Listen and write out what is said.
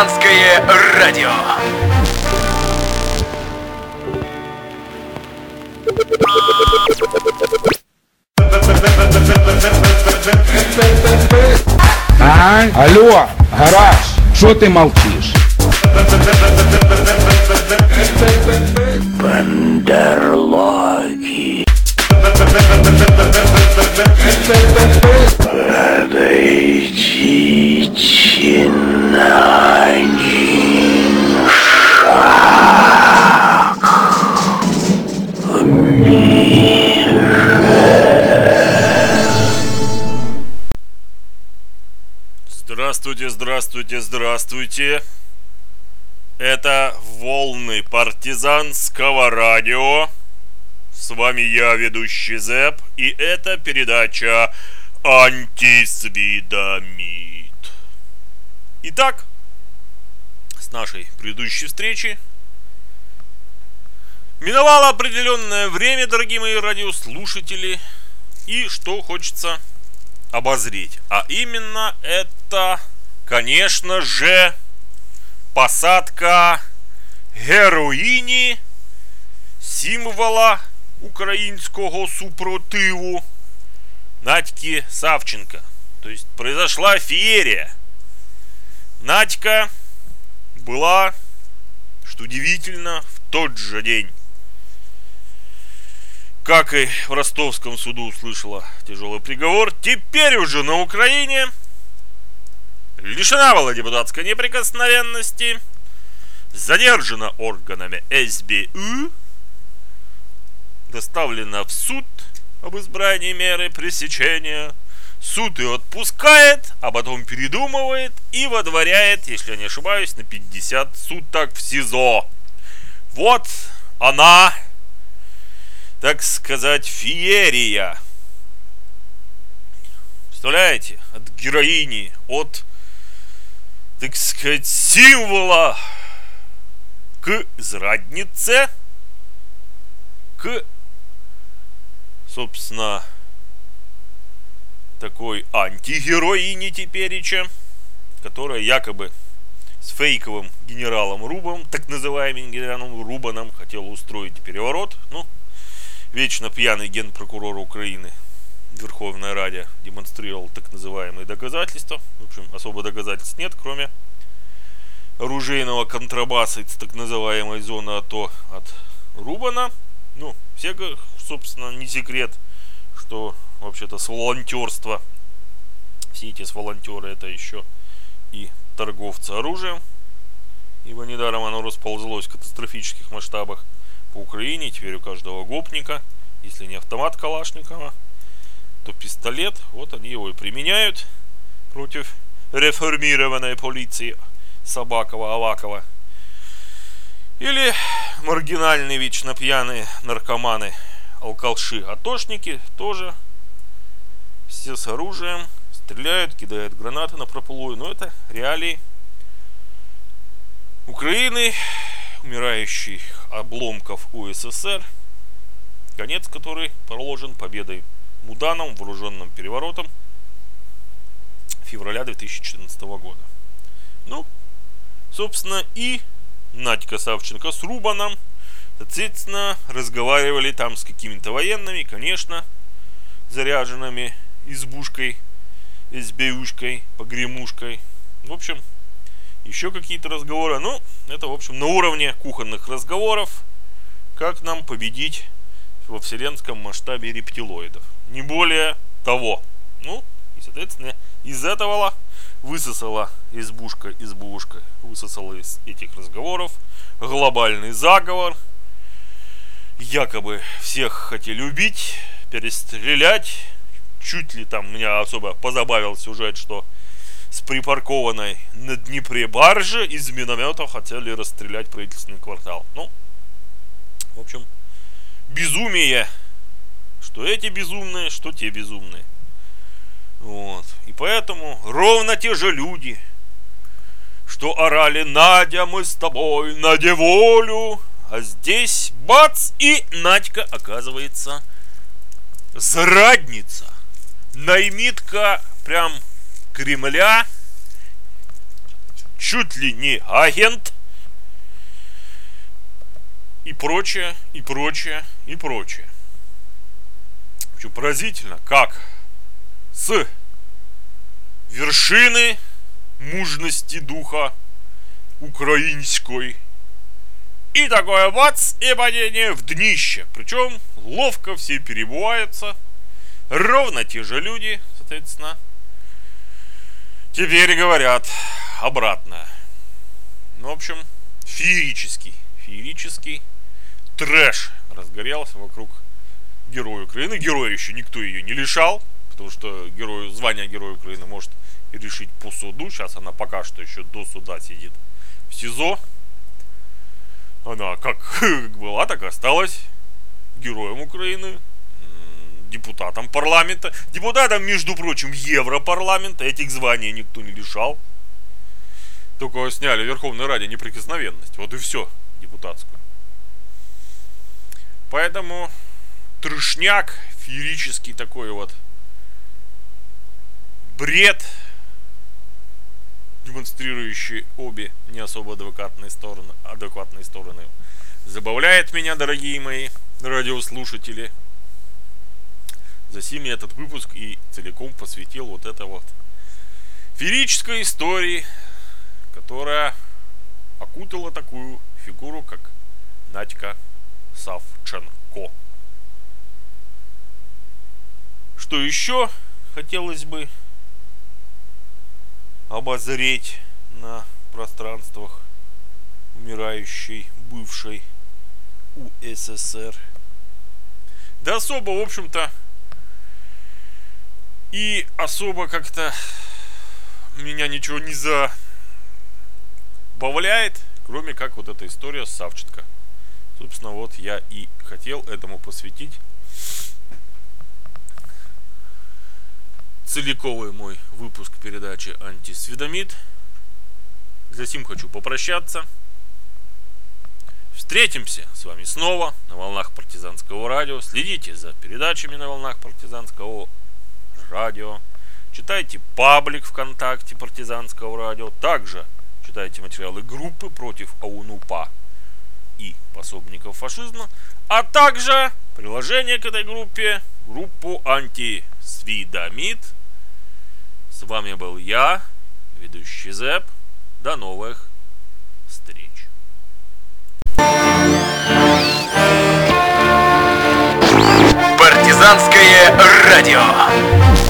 Партизанское радио. А? Алло, гараж, що ти мовчиш? Бандерлоги. Здравствуйте, здравствуйте, здравствуйте. Это волны партизанского радио. С вами я, ведущий Зэп, и это передача Антисвидомит. Итак, с нашей предыдущей встречи миновало определенное время, дорогие мои радиослушатели, и что хочется обозреть. А именно это, конечно же, посадка героїні символа українського супротиву Надьки Савченко. То есть произошла феерия. Надька была, что удивительно, в тот же день как и в ростовском суду услышала тяжелый приговор, теперь уже на Украине лишена была депутатской неприкосновенности, задержана органами СБУ, доставлена в суд об избрании меры пресечения, суд ее отпускает, а потом передумывает и водворяет, если я не ошибаюсь, на 50 суток в СИЗО. Вот она, так сказать, феерия. Представляете? От героини, от, так сказать, символа к зраднице, к, собственно, такой антигероине тепереча, которая якобы с фейковым генералом Рубом, так называемым генералом Рубаном, хотела устроить переворот. Ну, вечно пьяный генпрокурор Украины Верховная Раде демонстрировал так называемые доказательства. В общем, особо доказательств нет, кроме оружейного контрабаса из так называемой зоны АТО от Рубана. Ну, все, собственно, не секрет, что вообще-то с волонтерства, все эти волонтеры это еще и торговцы оружием, ибо недаром оно расползлось в катастрофических масштабах по Украине, теперь у каждого гопника, если не автомат Калашникова, то пистолет, вот они его и применяют против реформированной полиции Собакова, Авакова. Или маргинальные, вечно пьяные наркоманы, алкалши, атошники тоже все с оружием, стреляют, кидают гранаты на прополую, но это реалии Украины, умирающих обломков УССР, конец которой проложен победой Муданом, вооруженным переворотом февраля 2014 года. Ну, собственно, и Надька Савченко с Рубаном, соответственно, разговаривали там с какими-то военными, конечно, заряженными избушкой, СБУшкой, погремушкой. В общем, еще какие-то разговоры. Ну, это, в общем, на уровне кухонных разговоров, как нам победить во вселенском масштабе рептилоидов. Не более того. Ну, и, соответственно, из этого высосала избушка, избушка, высосала из этих разговоров глобальный заговор. Якобы всех хотели убить, перестрелять. Чуть ли там меня особо позабавил сюжет, что с припаркованной на Днепре баржи из миномета хотели расстрелять правительственный квартал. Ну, в общем, безумие. Что эти безумные, что те безумные. Вот. И поэтому ровно те же люди, что орали «Надя, мы с тобой, на волю!» А здесь бац, и Надька оказывается зрадница. Наймитка прям Кремля, чуть ли не агент и прочее, и прочее, и прочее. Очень поразительно, как с вершины мужности духа украинской и такое бац, и падение в днище. Причем ловко все перебываются. Ровно те же люди, соответственно. Теперь говорят обратно. Ну, в общем, феерический, феерический трэш разгорелся вокруг героя Украины. Героя еще никто ее не лишал, потому что герою, звание Героя Украины может решить по суду. Сейчас она пока что еще до суда сидит в СИЗО. Она как была, так и осталась героем Украины, депутатом парламента, депутатом, между прочим, Европарламента. Этих званий никто не лишал. Только сняли Верховной Раде неприкосновенность. Вот и все депутатскую. Поэтому трешняк, феерический такой вот бред, демонстрирующий обе не особо адекватные стороны, адекватные стороны, забавляет меня, дорогие мои радиослушатели. За сими этот выпуск и целиком посвятил вот это вот феерической истории которая окутала такую фигуру, как Надька Савченко. Что еще хотелось бы обозреть на пространствах умирающей бывшей УССР? Да особо, в общем-то, и особо как-то меня ничего не за бавляет, кроме как вот эта история с Савченко. Собственно, вот я и хотел этому посвятить целиковый мой выпуск передачи «Антисведомит». Затем хочу попрощаться. Встретимся с вами снова на волнах партизанского радио. Следите за передачами на волнах партизанского радио. Читайте паблик ВКонтакте партизанского радио. Также читайте материалы группы против АУНУПА и пособников фашизма, а также приложение к этой группе, группу антисвидомит. С вами был я, ведущий Зэп. До новых встреч. Партизанское радио.